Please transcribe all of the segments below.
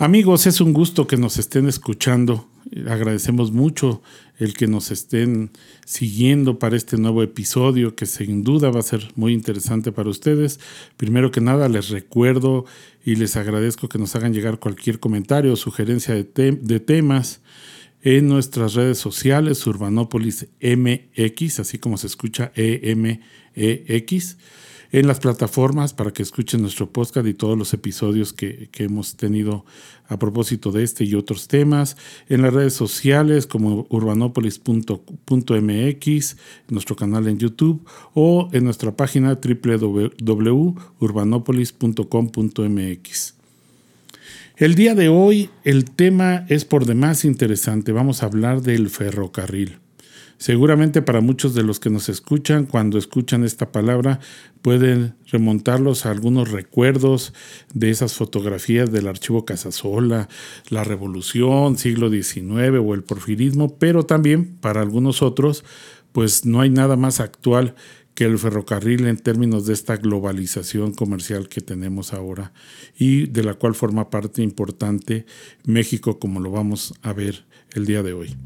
Amigos, es un gusto que nos estén escuchando. Agradecemos mucho el que nos estén siguiendo para este nuevo episodio que sin duda va a ser muy interesante para ustedes. Primero que nada, les recuerdo y les agradezco que nos hagan llegar cualquier comentario o sugerencia de, de temas en nuestras redes sociales, Urbanópolis MX, así como se escucha EMEX en las plataformas para que escuchen nuestro podcast y todos los episodios que, hemos tenido a propósito de este y otros temas, en las redes sociales como urbanopolis.mx, nuestro canal en YouTube o en nuestra página www.urbanopolis.com.mx. El día de hoy el tema es por demás interesante. Vamos a hablar del ferrocarril. Seguramente para muchos de los que nos escuchan, cuando escuchan esta palabra, pueden remontarlos a algunos recuerdos de esas fotografías del archivo Casasola, la Revolución, siglo XIX o el porfirismo, pero también para algunos otros, pues no hay nada más actual que el ferrocarril en términos de esta globalización comercial que tenemos ahora y de la cual forma parte importante México como lo vamos a ver el día de hoy.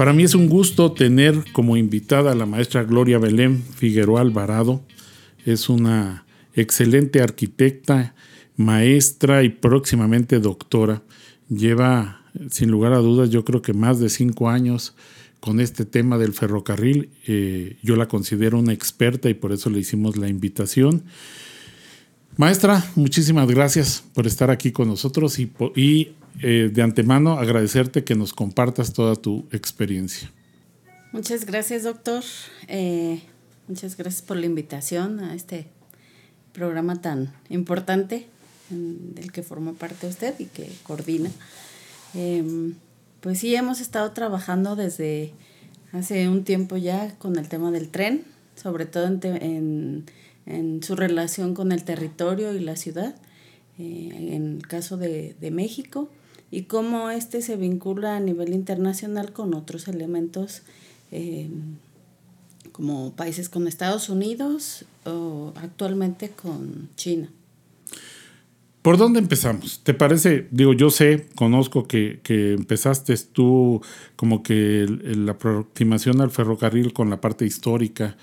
Para mí es un gusto tener como invitada a la maestra Gloria Belén Figueroa Alvarado. Es una excelente arquitecta, maestra y próximamente doctora. Lleva, sin lugar a dudas, yo creo que más de cinco años con este tema del ferrocarril. Eh, yo la considero una experta y por eso le hicimos la invitación. Maestra, muchísimas gracias por estar aquí con nosotros y, y eh, de antemano agradecerte que nos compartas toda tu experiencia. Muchas gracias, doctor. Eh, muchas gracias por la invitación a este programa tan importante del que forma parte usted y que coordina. Em, pues sí, hemos estado trabajando desde hace un tiempo ya con el tema del tren, sobre todo en, su relación con el territorio y la ciudad, eh, en el caso de México y cómo este se vincula a nivel internacional con otros elementos em, como países con Estados Unidos o actualmente con China. ¿Por dónde empezamos? ¿Te parece? Digo, yo sé, conozco que, que empezaste tú como que la aproximación al ferrocarril con la parte histórica,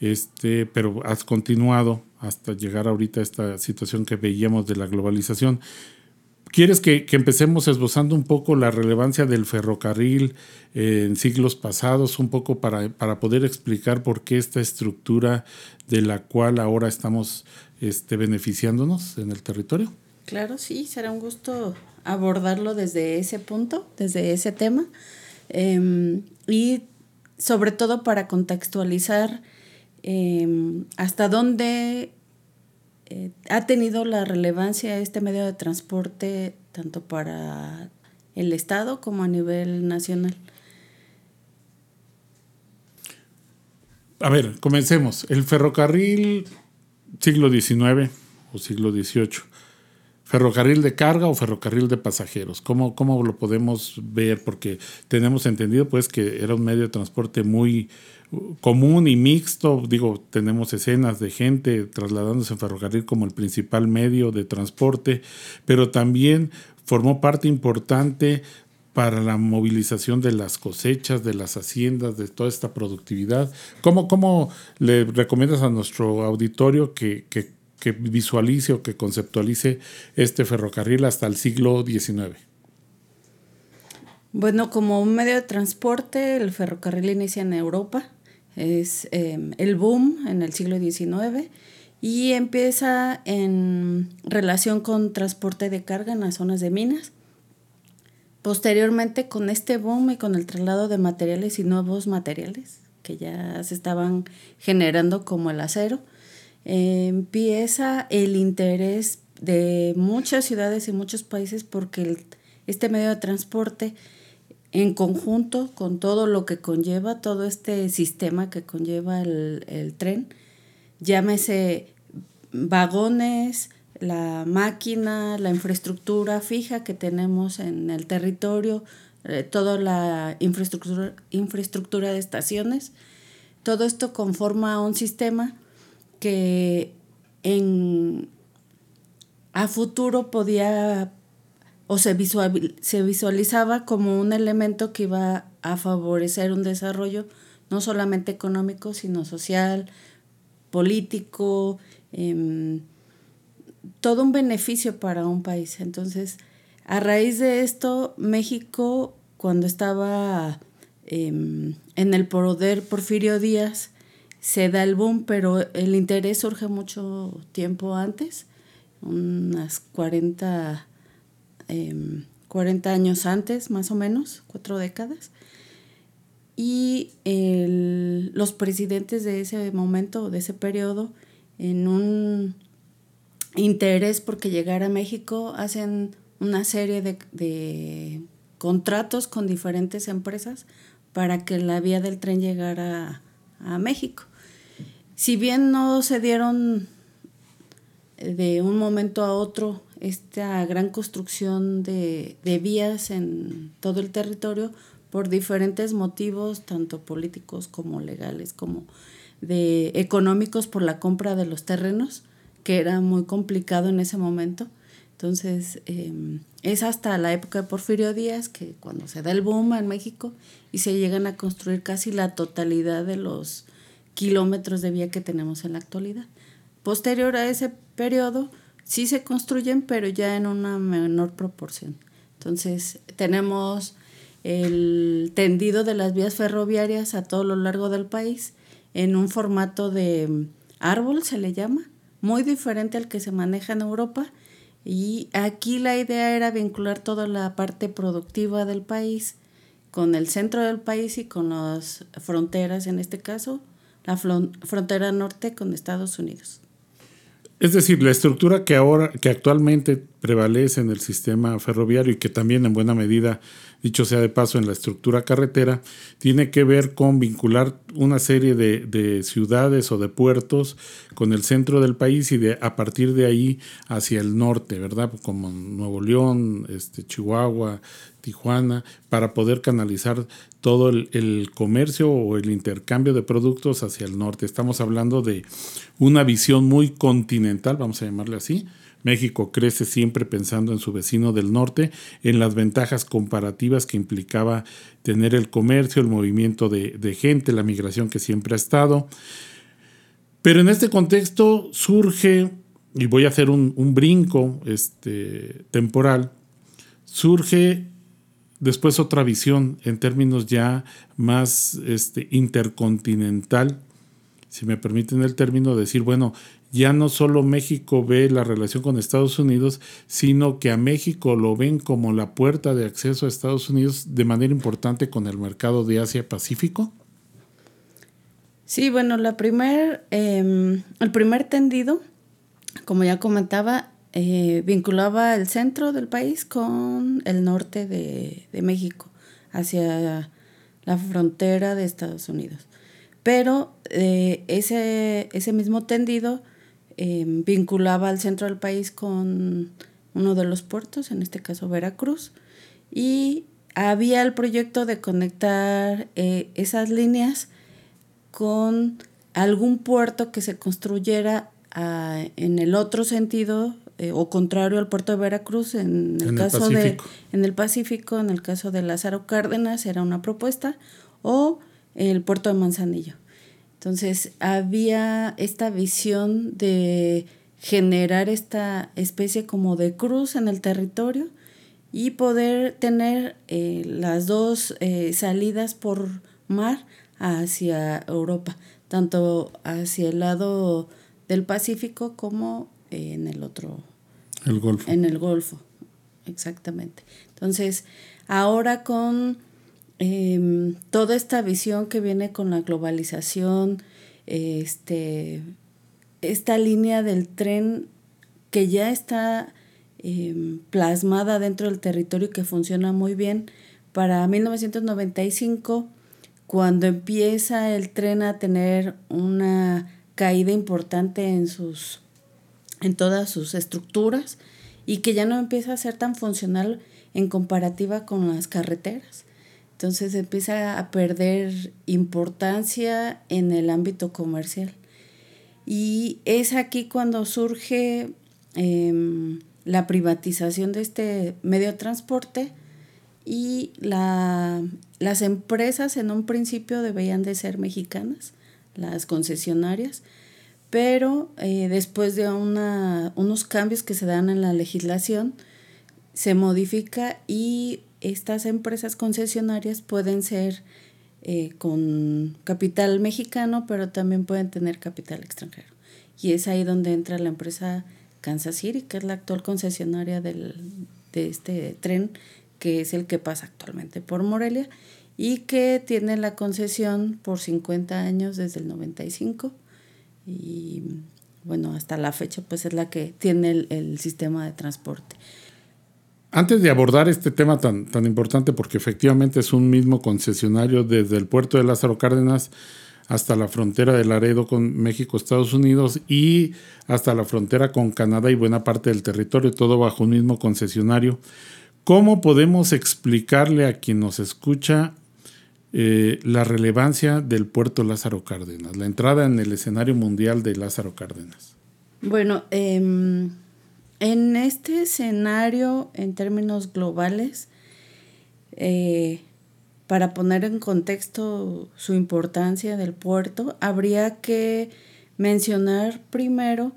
este, pero has continuado hasta llegar ahorita a esta situación que veíamos de la globalización. ¿Quieres que, empecemos esbozando un poco la relevancia del ferrocarril en siglos pasados, un poco para, poder explicar por qué esta estructura de la cual ahora estamos este, beneficiándonos en el territorio? Claro, sí, será un gusto abordarlo desde ese punto, desde ese tema, em, y sobre todo para contextualizar em, hasta dónde eh, ha tenido la relevancia este medio de transporte tanto para el Estado como a nivel nacional. A ver, comencemos. El ferrocarril siglo XIX o siglo XVIII. ¿Ferrocarril de carga o ferrocarril de pasajeros? ¿Cómo, ¿Cómo lo podemos ver? Porque tenemos entendido pues que era un medio de transporte muy, común y mixto. Digo, tenemos escenas de gente trasladándose en ferrocarril como el principal medio de transporte, pero también formó parte importante para la movilización de las cosechas, de las haciendas, de toda esta productividad. ¿Cómo, cómo le recomiendas a nuestro auditorio que, que, que visualice o que conceptualice este ferrocarril hasta el siglo XIX? Bueno, como medio de transporte, el ferrocarril inicia en Europa, es em, el boom en el siglo XIX y empieza en relación con transporte de carga en las zonas de minas. Posteriormente, con este boom y con el traslado de materiales y nuevos materiales que ya se estaban generando como el acero, empieza el interés de muchas ciudades y muchos países porque este medio de transporte en conjunto con todo lo que conlleva, todo este sistema que conlleva el, tren, llámese vagones, la máquina, la infraestructura fija que tenemos en el territorio, eh, toda la infraestructura, infraestructura de estaciones. Todo esto conforma un sistema que en, a futuro podía o se, se visualizaba como un elemento que iba a favorecer un desarrollo no solamente económico, sino social, político, em, todo un beneficio para un país. Entonces, a raíz de esto, México, cuando estaba em, en el poder Porfirio Díaz, se da el boom, pero el interés surge mucho tiempo antes, unas 40, 40 em, años antes, más o menos, cuatro décadas. Y los presidentes de ese momento, de ese periodo, en un interés porque llegar a México, hacen una serie de, contratos con diferentes empresas para que la vía del tren llegara a, México. Si bien no se dieron de un momento a otro esta gran construcción de, de, vías en todo el territorio por diferentes motivos, tanto políticos como legales, como de económicos por la compra de los terrenos, que era muy complicado en ese momento. Entonces, em, es hasta la época de Porfirio Díaz que cuando se da el boom en México y se llegan a construir casi la totalidad de los kilómetros de vía que tenemos en la actualidad. Posterior a ese periodo, sí se construyen, pero ya en una menor proporción. Entonces, tenemos el tendido de las vías ferroviarias a todo lo largo del país en un formato de árbol, se le llama, muy diferente al que se maneja en Europa. Y aquí la idea era vincular toda la parte productiva del país con el centro del país y con las fronteras, en este caso, la frontera norte con Estados Unidos. Es decir, la estructura que ahora, que actualmente prevalece en el sistema ferroviario y que también en buena medida dicho sea de paso, en la estructura carretera, tiene que ver con vincular una serie de, ciudades o de puertos con el centro del país y de, a partir de ahí hacia el norte, ¿verdad? Como Nuevo León, este, Chihuahua, Tijuana, para poder canalizar todo el, el, comercio o el intercambio de productos hacia el norte. Estamos hablando de una visión muy continental, vamos a llamarle así, México crece siempre pensando en su vecino del norte, en las ventajas comparativas que implicaba tener el comercio, el movimiento de, gente, la migración que siempre ha estado. Pero en este contexto surge, y voy a hacer un, brinco este, temporal, surge después otra visión en términos ya más este, intercontinental, si me permiten el término, decir, bueno, ya no solo México ve la relación con Estados Unidos, sino que a México lo ven como la puerta de acceso a Estados Unidos de manera importante con el mercado de Asia-Pacífico? Sí, bueno, la primer, em, el primer tendido, como ya comentaba, eh, vinculaba el centro del país con el norte de, México, hacia la frontera de Estados Unidos. Pero eh, ese, ese mismo tendido Em, vinculaba al centro del país con uno de los puertos, en este caso Veracruz, y había el proyecto de conectar eh, esas líneas con algún puerto que se construyera ah, en el otro sentido eh, o contrario al puerto de Veracruz en el caso de en el Pacífico en el caso de Lázaro Cárdenas era una propuesta o el puerto de Manzanillo entonces había esta visión de generar esta especie como de cruz en el territorio y poder tener eh, las dos eh, salidas por mar hacia Europa, tanto hacia el lado del Pacífico como en el otro. El Golfo. En el Golfo, exactamente. Entonces, ahora con Em, toda esta visión que viene con la globalización, este, esta línea del tren que ya está em, plasmada dentro del territorio y que funciona muy bien. Para 1995, cuando empieza el tren a tener una caída importante en sus en todas sus estructuras y que ya no empieza a ser tan funcional en comparativa con las carreteras. Entonces empieza a perder importancia en el ámbito comercial. Y es aquí cuando surge em, la privatización de este medio de transporte y la, las empresas en un principio debían de ser mexicanas, las concesionarias, pero eh, después de una, unos cambios que se dan en la legislación, se modifica y estas empresas concesionarias pueden ser eh, con capital mexicano, pero también pueden tener capital extranjero. Y es ahí donde entra la empresa Kansas City, que es la actual concesionaria del, de este tren, que es el que pasa actualmente por Morelia y que tiene la concesión por 50 años desde el 95 y bueno, hasta la fecha pues es la que tiene el, el sistema de transporte. Antes de abordar este tema tan, tan importante, porque efectivamente es un mismo concesionario desde el puerto de Lázaro Cárdenas hasta la frontera de Laredo con México, Estados Unidos y hasta la frontera con Canadá y buena parte del territorio, todo bajo un mismo concesionario. ¿Cómo podemos explicarle a quien nos escucha eh, la relevancia del puerto Lázaro Cárdenas, la entrada en el escenario mundial de Lázaro Cárdenas? Bueno, eh, en este escenario, en términos globales, eh, para poner en contexto su importancia del puerto, habría que mencionar primero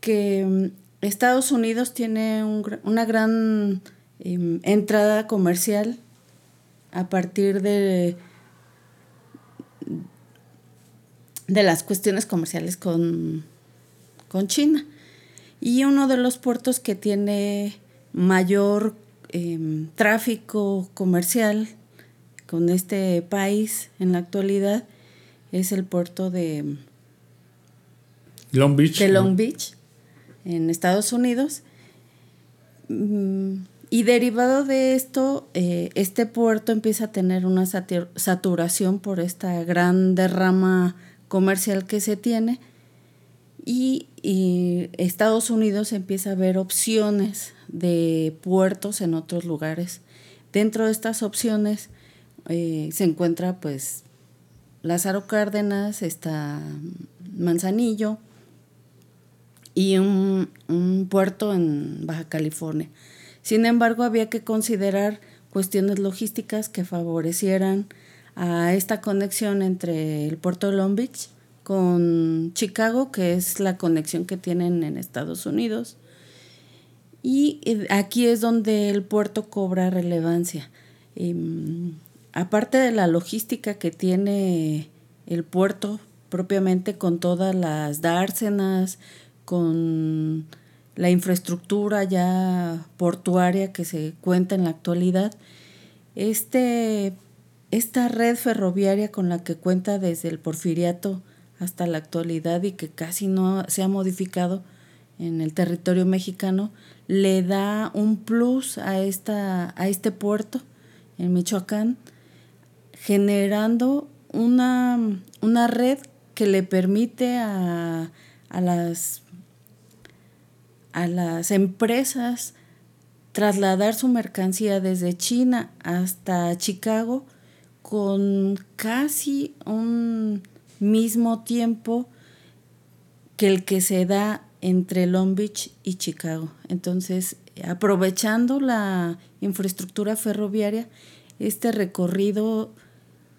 que mm, Estados Unidos tiene una gran em, entrada comercial a partir de, de las cuestiones comerciales con, con China. Y uno de los puertos que tiene mayor em, tráfico comercial con este país en la actualidad es el puerto de Long Beach, de Long Beach en Estados Unidos. Mm, y derivado de esto, eh, este puerto empieza a tener una saturación por esta gran derrama comercial que se tiene y, Estados Unidos empieza a ver opciones de puertos en otros lugares. Dentro de estas opciones eh, se encuentra pues Lázaro Cárdenas, está Manzanillo y un, un puerto en Baja California. Sin embargo, había que considerar cuestiones logísticas que favorecieran a esta conexión entre el puerto de Long Beach con Chicago, que es la conexión que tienen en Estados Unidos. Y eh, aquí es donde el puerto cobra relevancia. Em, aparte de la logística que tiene el puerto propiamente con todas las dársenas, con la infraestructura ya portuaria que se cuenta en la actualidad, este, esta red ferroviaria con la que cuenta desde el porfiriato hasta la actualidad y que casi no se ha modificado en el territorio mexicano, le da un plus a, esta, a este puerto en Michoacán, generando una, una red que le permite a, a, las, a las empresas trasladar su mercancía desde China hasta Chicago con casi un mismo tiempo que el que se da entre Long Beach y Chicago. Entonces, aprovechando la infraestructura ferroviaria, este recorrido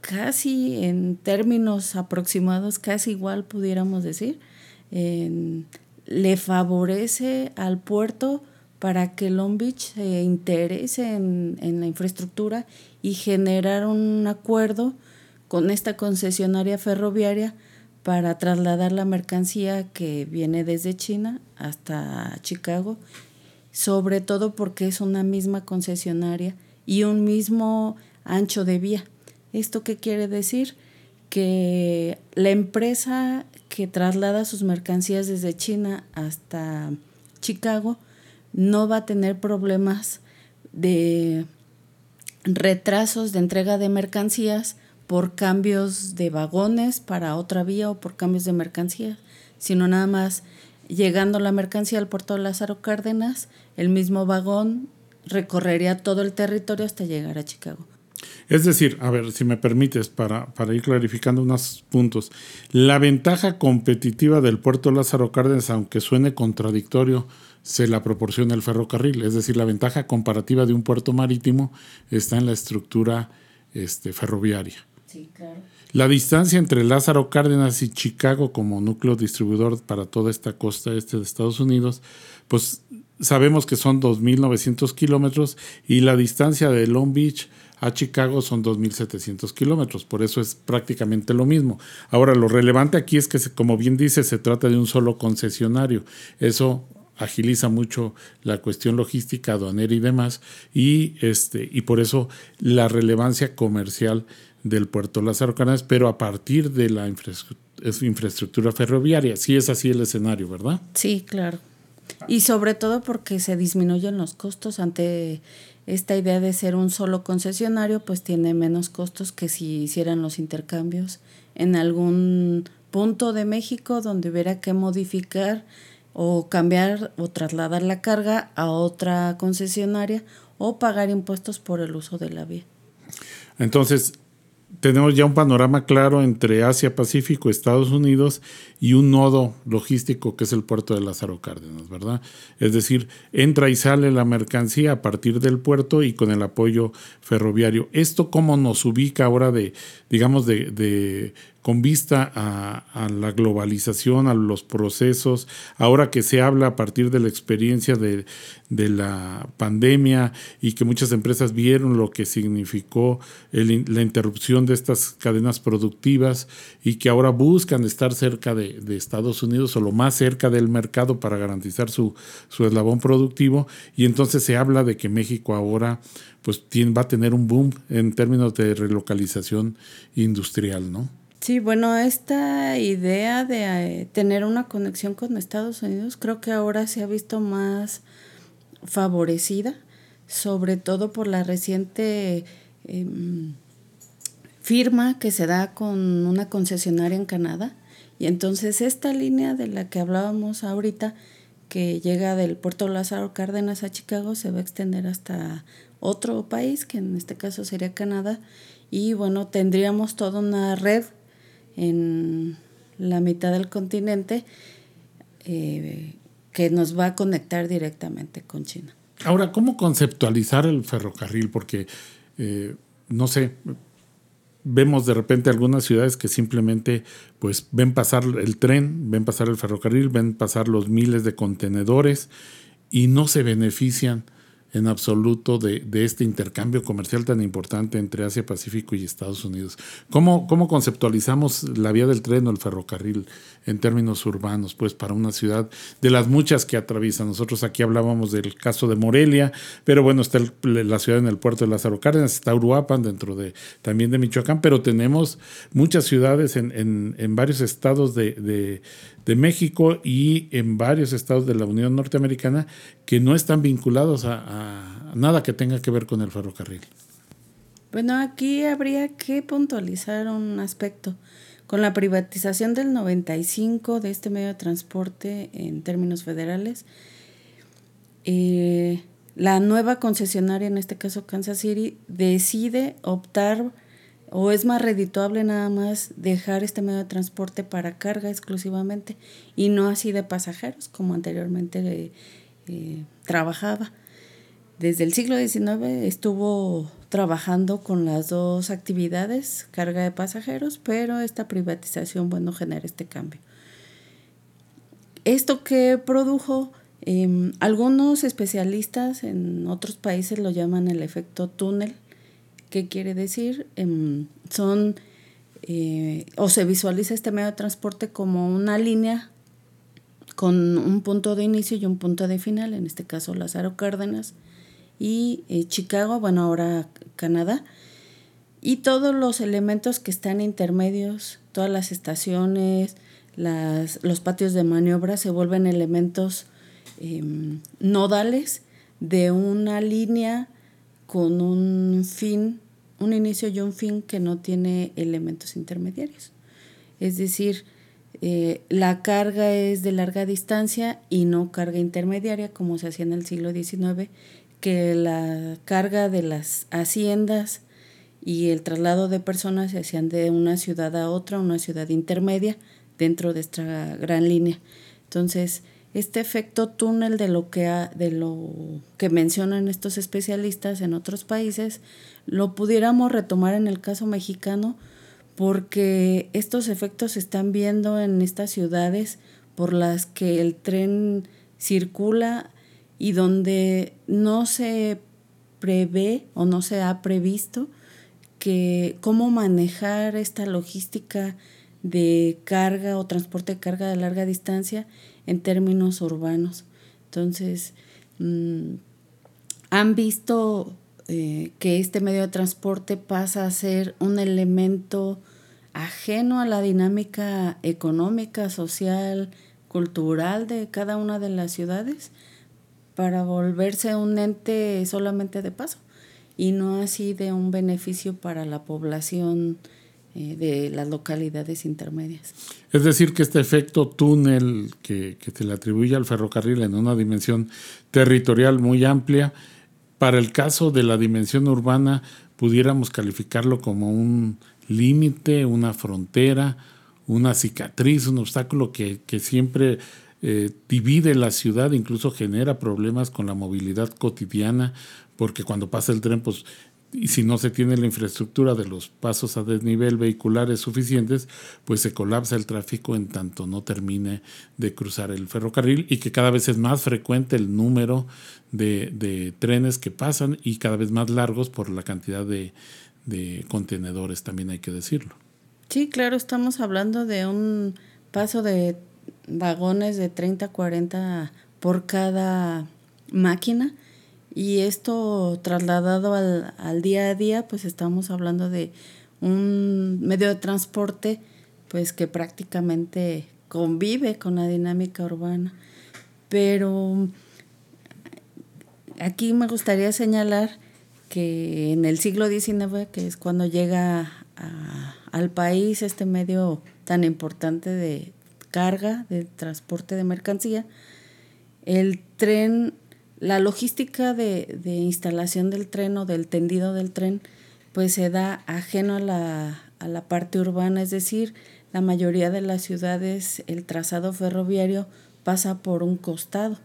casi en términos aproximados, casi igual pudiéramos decir, le favorece al puerto para que Long Beach se interese en, en la infraestructura y generar un acuerdo con esta concesionaria ferroviaria para trasladar la mercancía que viene desde China hasta Chicago, sobre todo porque es una misma concesionaria y un mismo ancho de vía. ¿Esto qué quiere decir? Que la empresa que traslada sus mercancías desde China hasta Chicago no va a tener problemas de retrasos de entrega de mercancías por cambios de vagones para otra vía o por cambios de mercancía, sino nada más llegando la mercancía al puerto de Lázaro Cárdenas, el mismo vagón recorrería todo el territorio hasta llegar a Chicago. Es decir, a ver, si me permites, para, para, ir clarificando unos puntos, la ventaja competitiva del puerto Lázaro Cárdenas, aunque suene contradictorio, se la proporciona el ferrocarril. Es decir, la ventaja comparativa de un puerto marítimo está en la estructura este, ferroviaria. Claro. La distancia entre Lázaro Cárdenas y Chicago como núcleo distribuidor para toda esta costa este de Estados Unidos, pues sabemos que son 2.900 kilómetros y la distancia de Long Beach a Chicago son 2.700 kilómetros, por eso es prácticamente lo mismo. Ahora, lo relevante aquí es que, como bien dice, se trata de un solo concesionario. Eso agiliza mucho la cuestión logística, aduanera y demás, y, este, y por eso la relevancia comercial del puerto Lázaro Cárdenas, pero a partir de la infraestructura ferroviaria. Sí es así el escenario, ¿verdad? Sí, claro. Y sobre todo porque se disminuyen los costos ante esta idea de ser un solo concesionario, pues tiene menos costos que si hicieran los intercambios en algún punto de México donde hubiera que modificar o cambiar o trasladar la carga a otra concesionaria o pagar impuestos por el uso de la vía. Entonces, tenemos ya un panorama claro entre Asia Pacífico, Estados Unidos y un nodo logístico que es el puerto de Lázaro Cárdenas, ¿verdad? Es decir, entra y sale la mercancía a partir del puerto y con el apoyo ferroviario. ¿Esto cómo nos ubica ahora de, digamos, de, de con vista a, la globalización, a los procesos, ahora que se habla a partir de la experiencia de, la pandemia y que muchas empresas vieron lo que significó la interrupción de estas cadenas productivas y que ahora buscan estar cerca de, Estados Unidos o lo más cerca del mercado para garantizar su, su eslabón productivo y entonces se habla de que México ahora pues va a tener un boom en términos de relocalización industrial, ¿no? Sí, bueno, esta idea de eh, tener una conexión con Estados Unidos creo que ahora se ha visto más favorecida, sobre todo por la reciente em, firma que se da con una concesionaria en Canadá. Y entonces esta línea de la que hablábamos ahorita, que llega del puerto Lázaro Cárdenas a Chicago, se va a extender hasta otro país, que en este caso sería Canadá. Y bueno, tendríamos toda una red en la mitad del continente eh, que nos va a conectar directamente con China. Ahora, ¿cómo conceptualizar el ferrocarril? Porque, eh, no sé, vemos de repente algunas ciudades que simplemente pues ven pasar el tren, ven pasar el ferrocarril, ven pasar los miles de contenedores y no se benefician en absoluto de, este intercambio comercial tan importante entre Asia Pacífico y Estados Unidos. ¿Cómo, ¿Cómo, conceptualizamos la vía del tren o el ferrocarril en términos urbanos, pues para una ciudad de las muchas que atraviesa? Nosotros aquí hablábamos del caso de Morelia, pero bueno, está la ciudad en el puerto de Lázaro Cárdenas, está Uruapan dentro de también de Michoacán, pero tenemos muchas ciudades en, varios estados de, de México y en varios estados de la Unión Norteamericana que no están vinculados a, nada que tenga que ver con el ferrocarril. Bueno, aquí habría que puntualizar un aspecto. Con la privatización del 95 de este medio de transporte en términos federales, eh, la nueva concesionaria, en este caso Kansas City, decide optar o es más redituable nada más dejar este medio de transporte para carga exclusivamente y no así de pasajeros como anteriormente eh, trabajaba. Desde el siglo XIX estuvo trabajando con las dos actividades, carga de pasajeros, pero esta privatización, bueno, genera este cambio. Esto que produjo, em, algunos especialistas en otros países lo llaman el efecto túnel, ¿Qué quiere decir? Em, son, eh, o se visualiza este medio de transporte como una línea con un punto de inicio y un punto de final, en este caso Lázaro Cárdenas y eh, Chicago, bueno, ahora Canadá, y todos los elementos que están intermedios, todas las estaciones, las, los patios de maniobra se vuelven elementos em, nodales de una línea con un fin un inicio y un fin que no tiene elementos intermediarios. Es decir, eh, la carga es de larga distancia y no carga intermediaria como se hacía en el siglo XIX, que la carga de las haciendas y el traslado de personas se hacían de una ciudad a otra, una ciudad intermedia dentro de esta gran línea. Entonces, este efecto túnel de lo que de lo que mencionan estos especialistas en otros países lo pudiéramos retomar en el caso mexicano porque estos efectos se están viendo en estas ciudades por las que el tren circula y donde no se prevé o no se ha previsto que cómo manejar esta logística de carga o transporte de carga de larga distancia en términos urbanos. Entonces, mm, han visto eh, que este medio de transporte pasa a ser un elemento ajeno a la dinámica económica, social, cultural de cada una de las ciudades para volverse un ente solamente de paso y no así de un beneficio para la población eh, de las localidades intermedias. Es decir, que este efecto túnel que, que se le atribuye al ferrocarril en una dimensión territorial muy amplia, para el caso de la dimensión urbana, pudiéramos calificarlo como un límite, una frontera, una cicatriz, un obstáculo que, siempre eh, divide la ciudad, incluso genera problemas con la movilidad cotidiana, porque cuando pasa el tren, pues y si no se tiene la infraestructura de los pasos a desnivel vehiculares suficientes, pues se colapsa el tráfico en tanto no termine de cruzar el ferrocarril y que cada vez es más frecuente el número de, trenes que pasan y cada vez más largos por la cantidad de, de contenedores, también hay que decirlo. Sí, claro, estamos hablando de un paso de vagones de 30, 40 por cada máquina y esto trasladado al, al día a día, pues estamos hablando de un medio de transporte pues que prácticamente convive con la dinámica urbana. Pero aquí me gustaría señalar que en el siglo XIX, que es cuando llega al país este medio tan importante de carga, de transporte de mercancía, el tren la logística de, instalación del tren o del tendido del tren pues se da ajeno a la, a la parte urbana, es decir, la mayoría de las ciudades el trazado ferroviario pasa por un costado.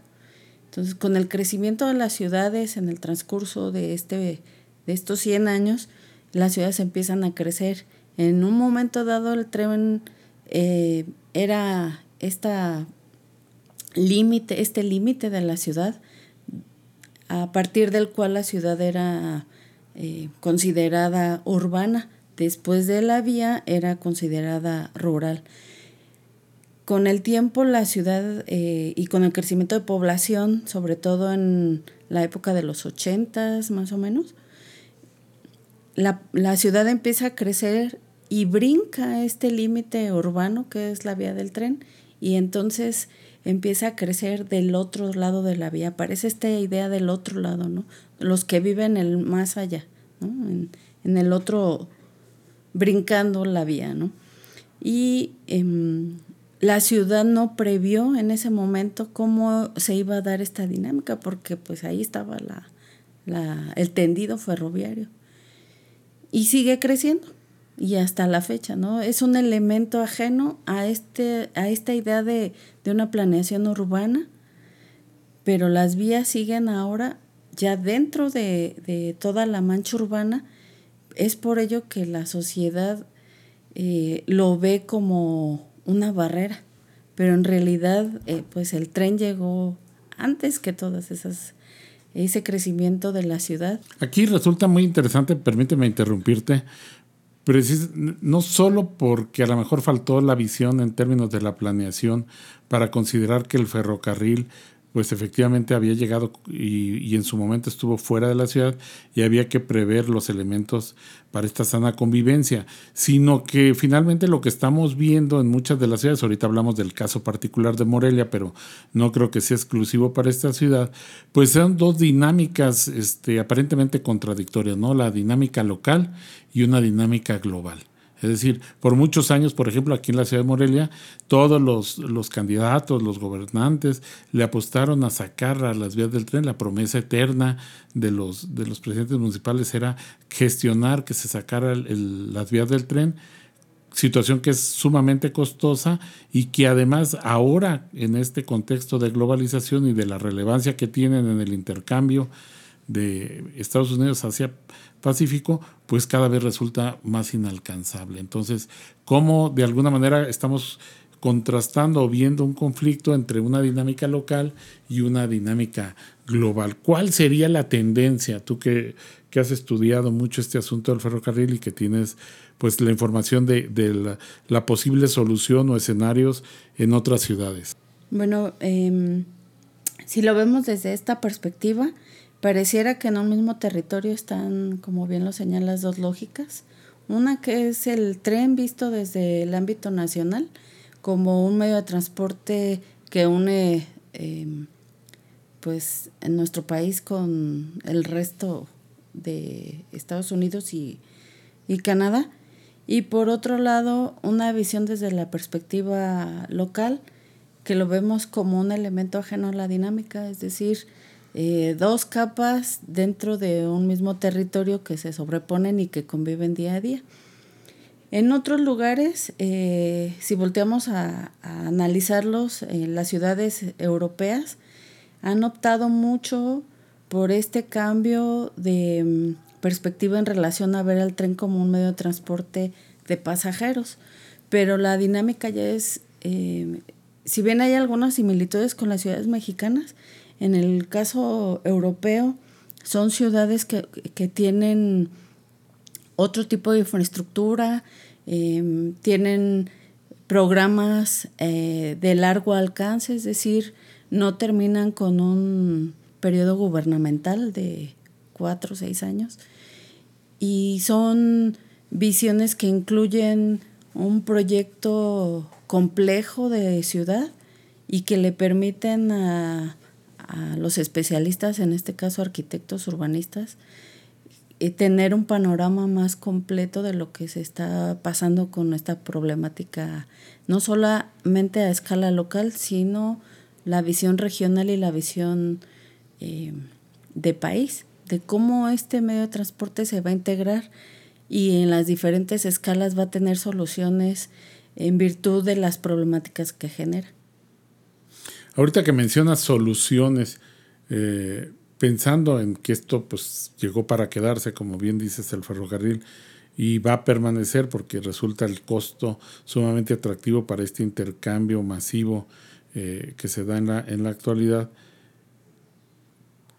Entonces, con el crecimiento de las ciudades en el transcurso de, este, de estos 100 años, las ciudades empiezan a crecer. En un momento dado el tren eh, era esta límite, este límite de la ciudad, a partir del cual la ciudad era eh, considerada urbana. Después de la vía era considerada rural. Con el tiempo la ciudad eh, y con el crecimiento de población, sobre todo en la época de los ochentas más o menos, la, la ciudad empieza a crecer y brinca este límite urbano que es la vía del tren y entonces empieza a crecer del otro lado de la vía. Aparece esta idea del otro lado, ¿no? Los que viven el más allá, ¿no? En, el otro, brincando la vía, ¿no? Y em, la ciudad no previó en ese momento cómo se iba a dar esta dinámica, porque pues ahí estaba la, la, el tendido ferroviario. Y sigue creciendo y hasta la fecha, ¿no? Es un elemento ajeno a, este, a esta idea de, una planeación urbana, pero las vías siguen ahora ya dentro de, toda la mancha urbana. Es por ello que la sociedad eh, lo ve como una barrera, pero en realidad eh, pues el tren llegó antes que todas esas ese crecimiento de la ciudad. Aquí resulta muy interesante, permíteme interrumpirte, no solo porque a lo mejor faltó la visión en términos de la planeación para considerar que el ferrocarril pues efectivamente había llegado y, en su momento estuvo fuera de la ciudad y había que prever los elementos para esta sana convivencia, sino que finalmente lo que estamos viendo en muchas de las ciudades, ahorita hablamos del caso particular de Morelia, pero no creo que sea exclusivo para esta ciudad, pues son dos dinámicas este, aparentemente contradictorias, ¿no? La dinámica local y una dinámica global. Es decir, por muchos años, por ejemplo, aquí en la ciudad de Morelia, todos los, los, candidatos, los gobernantes, le apostaron a sacar las vías del tren. La promesa eterna de los, de los presidentes municipales era gestionar que se sacara las vías del tren, situación que es sumamente costosa y que además ahora, en este contexto de globalización y de la relevancia que tienen en el intercambio de Estados Unidos hacia Pacífico, pues cada vez resulta más inalcanzable. Entonces, ¿cómo de alguna manera estamos contrastando o viendo un conflicto entre una dinámica local y una dinámica global? ¿Cuál sería la tendencia? Tú que, que has estudiado mucho este asunto del ferrocarril y que tienes pues la información de, la, la, posible solución o escenarios en otras ciudades. Bueno, eh, si lo vemos desde esta perspectiva, Pareciera que en un mismo territorio están, como bien lo señalas, dos lógicas. Una que es el tren visto desde el ámbito nacional como un medio de transporte que une em, pues en nuestro país con el resto de Estados Unidos y, y Canadá. Y por otro lado, una visión desde la perspectiva local que lo vemos como un elemento ajeno a la dinámica, es decir, eh, dos capas dentro de un mismo territorio que se sobreponen y que conviven día a día. En otros lugares, eh, si volteamos a, analizarlos, en las ciudades europeas han optado mucho por este cambio de mm, perspectiva en relación a ver al tren como un medio de transporte de pasajeros, pero la dinámica ya es, eh, si bien hay algunas similitudes con las ciudades mexicanas, en el caso europeo, son ciudades que, tienen otro tipo de infraestructura, em, tienen programas eh, de largo alcance, es decir, no terminan con un periodo gubernamental de cuatro o seis años. Y son visiones que incluyen un proyecto complejo de ciudad y que le permiten a a los especialistas, en este caso arquitectos urbanistas, y tener un panorama más completo de lo que se está pasando con esta problemática, no solamente a escala local, sino la visión regional y la visión eh, de país, de cómo este medio de transporte se va a integrar y en las diferentes escalas va a tener soluciones en virtud de las problemáticas que genera. Ahorita que mencionas soluciones, eh, pensando en que esto pues llegó para quedarse, como bien dices, el ferrocarril, y va a permanecer porque resulta el costo sumamente atractivo para este intercambio masivo eh, que se da en la, en la actualidad,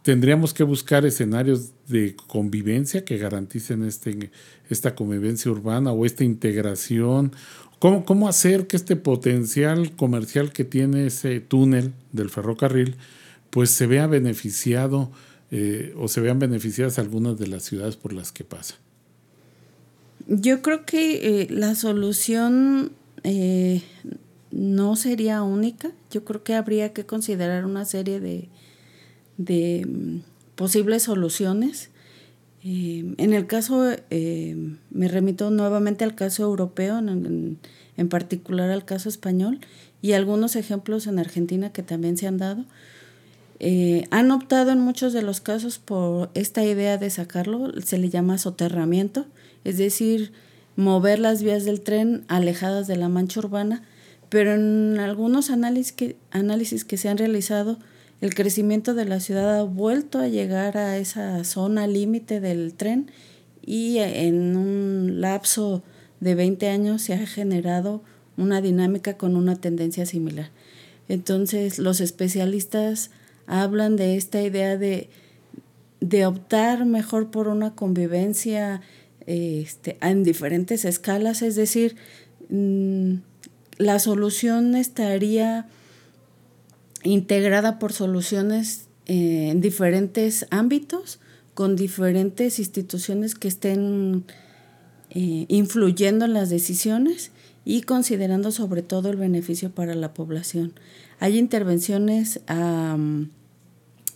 tendríamos que buscar escenarios de convivencia que garanticen este, esta convivencia urbana o esta integración ¿Cómo, hacer que este potencial comercial que tiene ese túnel del ferrocarril, pues se vea beneficiado eh, o se vean beneficiadas algunas de las ciudades por las que pasa? Yo creo que eh, la solución eh, no sería única. Yo creo que habría que considerar una serie de, de mm, posibles soluciones. Eh, en el caso, eh, me remito nuevamente al caso europeo, en, en, particular al caso español, y algunos ejemplos en Argentina que también se han dado. Eh, han optado en muchos de los casos por esta idea de sacarlo, se le llama soterramiento, es decir, mover las vías del tren alejadas de la mancha urbana, pero en algunos análisis que, análisis que se han realizado, el crecimiento de la ciudad ha vuelto a llegar a esa zona límite del tren y en un lapso de 20 años se ha generado una dinámica con una tendencia similar. Entonces los especialistas hablan de esta idea de, de optar mejor por una convivencia este, en diferentes escalas, es decir, mm, la solución estaría integrada por soluciones eh, en diferentes ámbitos, con diferentes instituciones que estén eh, influyendo en las decisiones y considerando sobre todo el beneficio para la población. Hay intervenciones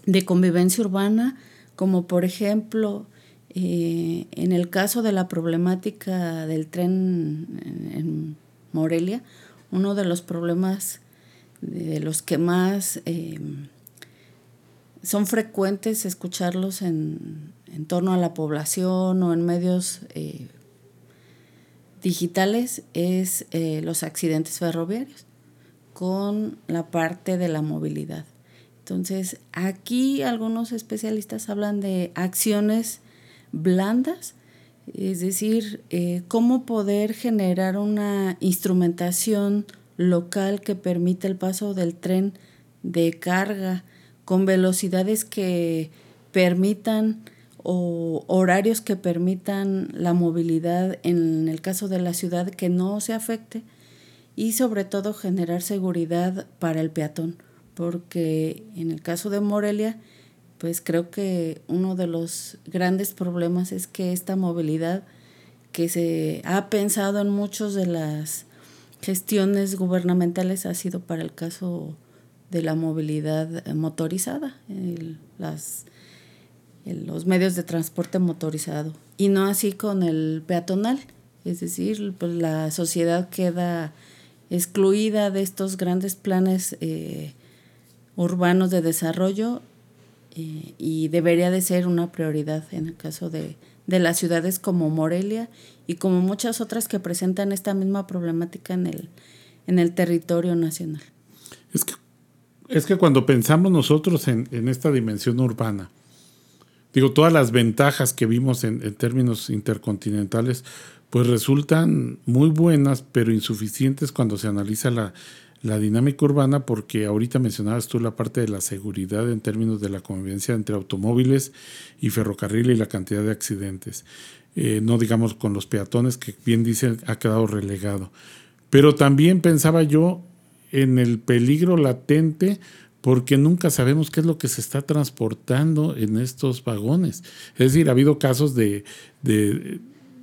de convivencia urbana, como por ejemplo Eh, en el caso de la problemática del tren en, Morelia, uno de los problemas de los que más eh, son frecuentes escucharlos en, torno a la población o en medios eh, digitales es los accidentes ferroviarios con la parte de la movilidad. Entonces, aquí algunos especialistas hablan de acciones blandas, es decir, eh, cómo poder generar una instrumentación local que permita el paso del tren de carga con velocidades que permitan o horarios que permitan la movilidad en el caso de la ciudad que no se afecte y sobre todo generar seguridad para el peatón, porque en el caso de Morelia, pues creo que uno de los grandes problemas es que esta movilidad que se ha pensado en muchas de las gestiones gubernamentales ha sido para el caso de la movilidad motorizada, las, los medios de transporte motorizado, y no así con el peatonal. Es decir, pues la sociedad queda excluida de estos grandes planes eh, urbanos de desarrollo eh, y debería de ser una prioridad en el caso de, las ciudades como Morelia y como muchas otras que presentan esta misma problemática en el, en el territorio nacional. Es que, es que cuando pensamos nosotros en, esta dimensión urbana, digo, todas las ventajas que vimos en, en términos intercontinentales, pues resultan muy buenas, pero insuficientes cuando se analiza la, dinámica urbana, porque ahorita mencionabas tú la parte de la seguridad en términos de la convivencia entre automóviles y ferrocarril y la cantidad de accidentes. Eh, no digamos con los peatones, que bien dice ha quedado relegado. Pero también pensaba yo en el peligro latente porque nunca sabemos qué es lo que se está transportando en estos vagones. Es decir, ha habido casos de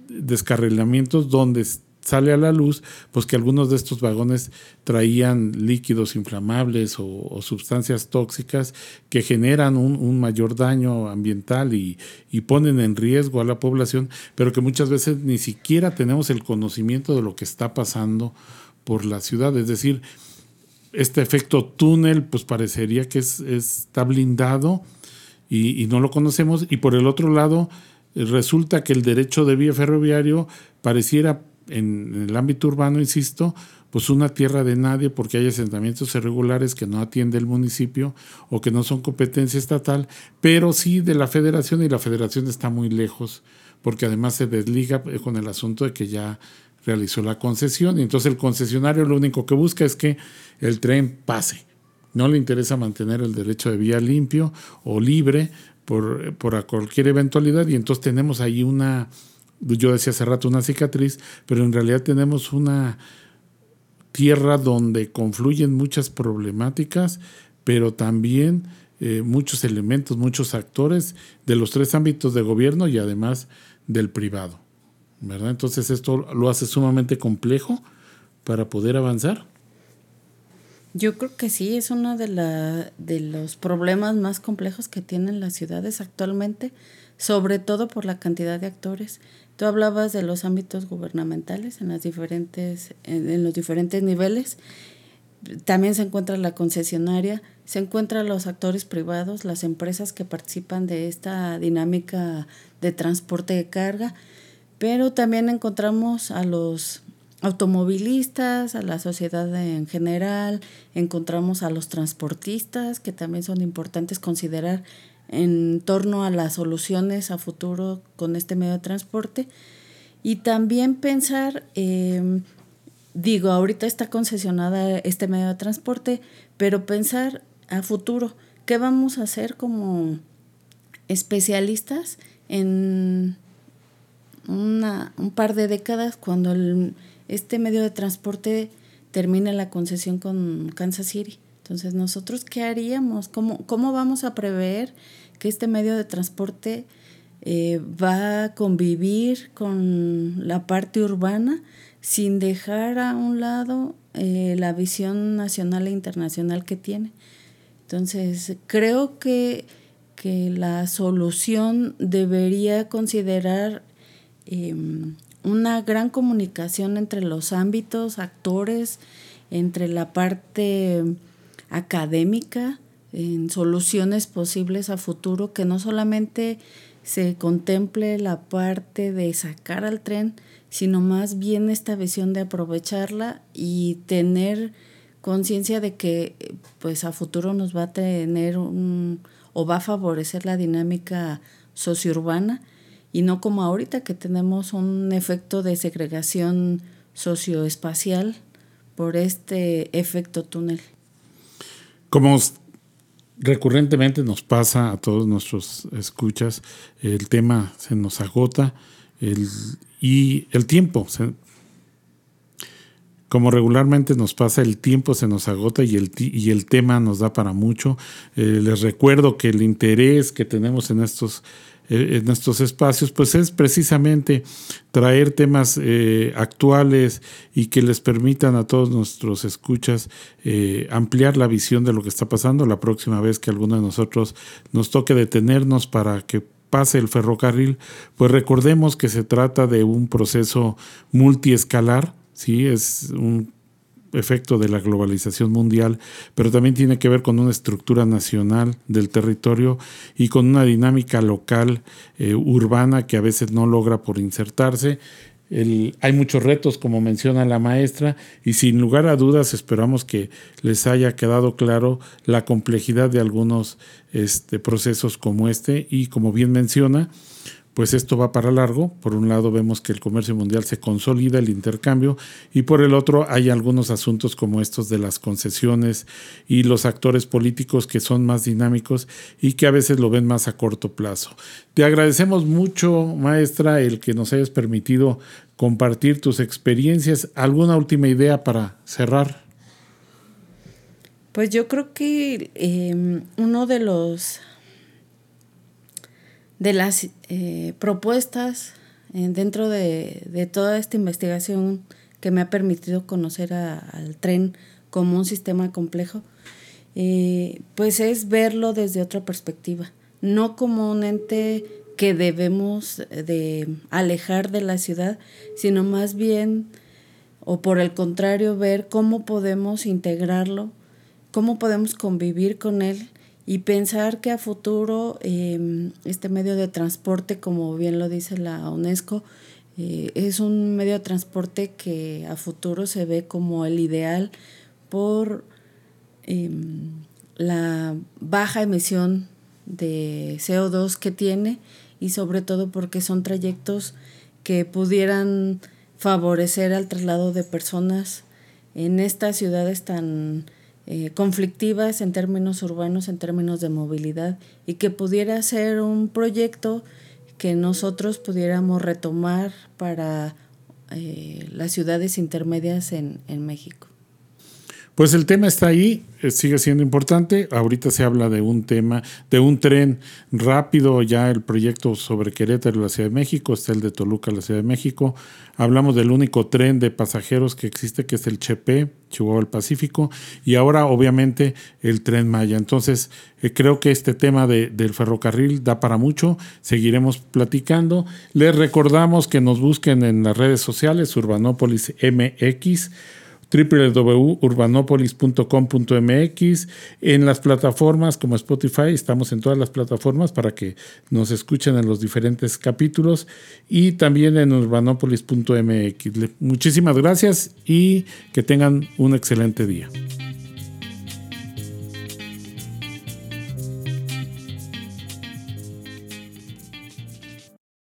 descarrilamientos donde sale a la luz pues que algunos de estos vagones traían líquidos inflamables o, sustancias tóxicas que generan un, mayor daño ambiental y, y, ponen en riesgo a la población, pero que muchas veces ni siquiera tenemos el conocimiento de lo que está pasando por la ciudad. Es decir, este efecto túnel pues parecería que es, está blindado y, y no lo conocemos. Y por el otro lado, resulta que el derecho de vía ferroviario pareciera en, el ámbito urbano, insisto, pues una tierra de nadie porque hay asentamientos irregulares que no atiende el municipio o que no son competencia estatal, pero sí de la federación y la federación está muy lejos porque además se desliga con el asunto de que ya realizó la concesión y entonces el concesionario lo único que busca es que el tren pase. No le interesa mantener el derecho de vía limpio o libre por, por cualquier eventualidad y entonces tenemos ahí una, yo decía hace rato una cicatriz, pero en realidad tenemos una tierra donde confluyen muchas problemáticas, pero también eh, muchos elementos, muchos actores de los tres ámbitos de gobierno y además del privado. ¿verdad? Entonces esto lo hace sumamente complejo para poder avanzar. Yo creo que sí, es uno de, la, de los problemas más complejos que tienen las ciudades actualmente, sobre todo por la cantidad de actores. Tú hablabas de los ámbitos gubernamentales en, las diferentes, en, los diferentes niveles. También se encuentra la concesionaria, se encuentran los actores privados, las empresas que participan de esta dinámica de transporte de carga, pero también encontramos a los automovilistas, a la sociedad en general, encontramos a los transportistas, que también son importantes considerar en torno a las soluciones a futuro con este medio de transporte. Y también pensar, em, digo, ahorita está concesionada este medio de transporte, pero pensar a futuro, ¿qué vamos a hacer como especialistas en una, un par de décadas cuando este medio de transporte termina la concesión con Kansas City. Entonces, ¿nosotros qué haríamos? ¿Cómo, cómo vamos a prever que este medio de transporte eh, va a convivir con la parte urbana sin dejar a un lado eh, la visión nacional e internacional que tiene? Entonces, creo que, que la solución debería considerar em, una gran comunicación entre los ámbitos, actores, entre la parte académica, en soluciones posibles a futuro, que no solamente se contemple la parte de sacar al tren, sino más bien esta visión de aprovecharla y tener conciencia de que pues a futuro nos va a tener un, o va a favorecer la dinámica sociourbana y no como ahorita que tenemos un efecto de segregación socioespacial por este efecto túnel. Como recurrentemente nos pasa a todos nuestros escuchas, el tema se nos agota y el tiempo. Como regularmente nos pasa, el tiempo se nos agota y el, y el tema nos da para mucho. Eh, les recuerdo que el interés que tenemos en estos eh, en estos espacios, pues es precisamente traer temas eh, actuales y que les permitan a todos nuestros escuchas ampliar la visión de lo que está pasando la próxima vez que alguno de nosotros nos toque detenernos para que pase el ferrocarril, pues recordemos que se trata de un proceso multiescalar, ¿sí? es un efecto de la globalización mundial, pero también tiene que ver con una estructura nacional del territorio y con una dinámica local eh, urbana que a veces no logra por insertarse. hay muchos retos, como menciona la maestra, y sin lugar a dudas esperamos que les haya quedado claro la complejidad de algunos este, procesos como este y como bien menciona, pues esto va para largo. Por un lado vemos que el comercio mundial se consolida, el intercambio, y por el otro hay algunos asuntos como estos de las concesiones y los actores políticos que son más dinámicos y que a veces lo ven más a corto plazo. Te agradecemos mucho, maestra, el que nos hayas permitido compartir tus experiencias. ¿Alguna última idea para cerrar? Pues yo creo que eh, uno de los de las eh, propuestas eh, dentro de, toda esta investigación que me ha permitido conocer al tren como un sistema complejo, eh, pues es verlo desde otra perspectiva, no como un ente que debemos de alejar de la ciudad, sino más bien, o por el contrario, ver cómo podemos integrarlo, cómo podemos convivir con él y pensar que a futuro em, este medio de transporte, como bien lo dice la UNESCO, eh, es un medio de transporte que a futuro se ve como el ideal por em, la baja emisión de CO2 que tiene y sobre todo porque son trayectos que pudieran favorecer al traslado de personas en estas ciudades tan eh, conflictivas en términos urbanos, en términos de movilidad, y que pudiera ser un proyecto que nosotros pudiéramos retomar para eh, las ciudades intermedias en, en México. Pues el tema está ahí, eh, sigue siendo importante. Ahorita se habla de un tema, de un tren rápido, ya el proyecto sobre Querétaro la Ciudad de México, está el de Toluca, la Ciudad de México. Hablamos del único tren de pasajeros que existe, que es el Chepe, Chihuahua del Pacífico, y ahora obviamente el tren Maya. Entonces, eh, creo que este tema del ferrocarril da para mucho, seguiremos platicando. Les recordamos que nos busquen en las redes sociales, Urbanópolis MX www.urbanopolis.com.mx, en las plataformas como Spotify, estamos en todas las plataformas para que nos escuchen en los diferentes capítulos y también en urbanopolis.mx. Muchísimas gracias y que tengan un excelente día.